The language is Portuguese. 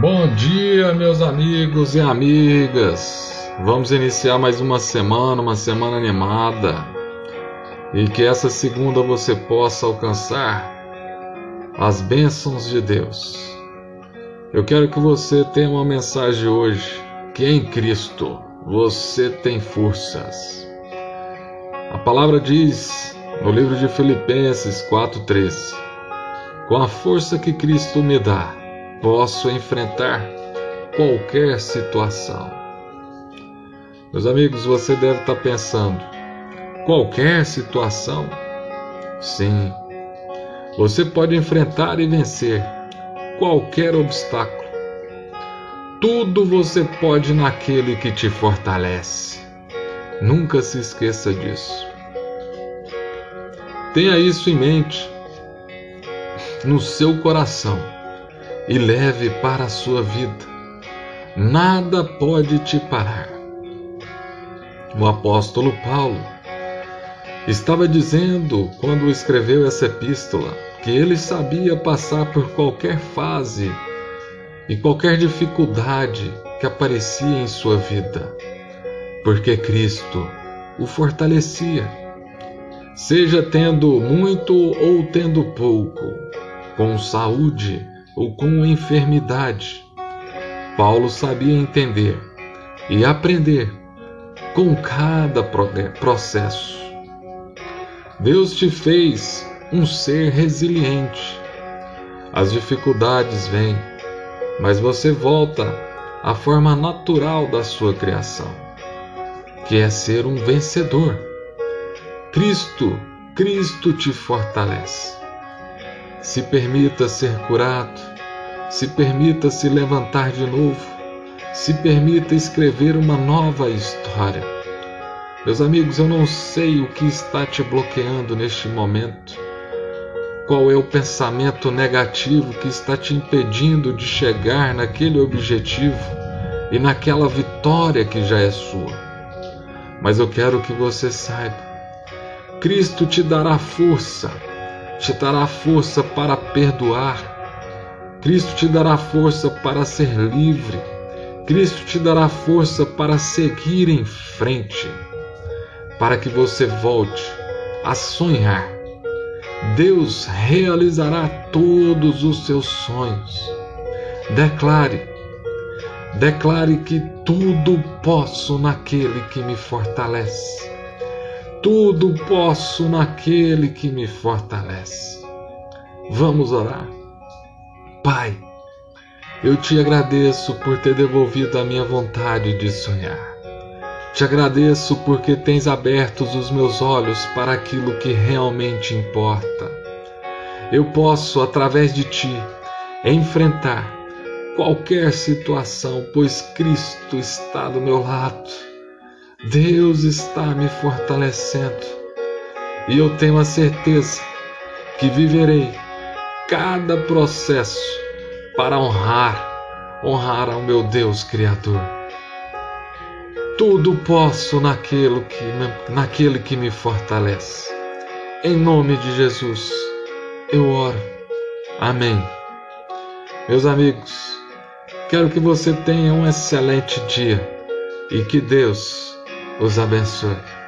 Bom dia, meus amigos e amigas. Vamos iniciar mais uma semana, uma semana animada. E que essa segunda você possa alcançar as bênçãos de Deus. Eu quero que você tenha uma mensagem hoje que em Cristo você tem forças. A palavra diz no livro de Filipenses 4:13: Com a força que Cristo me dá, posso enfrentar qualquer situação. Meus amigos, você deve estar pensando: qualquer situação? Sim, você pode enfrentar e vencer qualquer obstáculo. Tudo você pode naquele que te fortalece. Nunca se esqueça disso. Tenha isso em mente, no seu coração e leve para a sua vida. Nada pode te parar. O apóstolo Paulo estava dizendo, quando escreveu essa epístola, que ele sabia passar por qualquer fase e qualquer dificuldade que aparecia em sua vida, porque Cristo o fortalecia. Seja tendo muito ou tendo pouco, com saúde ou com enfermidade. Paulo sabia entender e aprender com cada processo. Deus te fez um ser resiliente. As dificuldades vêm, mas você volta à forma natural da sua criação, que é ser um vencedor. Cristo, Cristo te fortalece. Se permita ser curado, se permita se levantar de novo, se permita escrever uma nova história. Meus amigos, eu não sei o que está te bloqueando neste momento. Qual é o pensamento negativo que está te impedindo de chegar naquele objetivo e naquela vitória que já é sua? Mas eu quero que você saiba: Cristo te dará força te dará força para perdoar. Cristo te dará força para ser livre. Cristo te dará força para seguir em frente, para que você volte a sonhar. Deus realizará todos os seus sonhos. Declare, declare que tudo posso naquele que me fortalece. Tudo posso naquele que me fortalece. Vamos orar. Pai, eu te agradeço por ter devolvido a minha vontade de sonhar. Te agradeço porque tens aberto os meus olhos para aquilo que realmente importa. Eu posso, através de ti, enfrentar qualquer situação, pois Cristo está do meu lado. Deus está me fortalecendo e eu tenho a certeza que viverei cada processo para honrar, honrar ao meu Deus Criador. Tudo posso naquele que, naquele que me fortalece. Em nome de Jesus, eu oro. Amém. Meus amigos, quero que você tenha um excelente dia e que Deus os abençoe.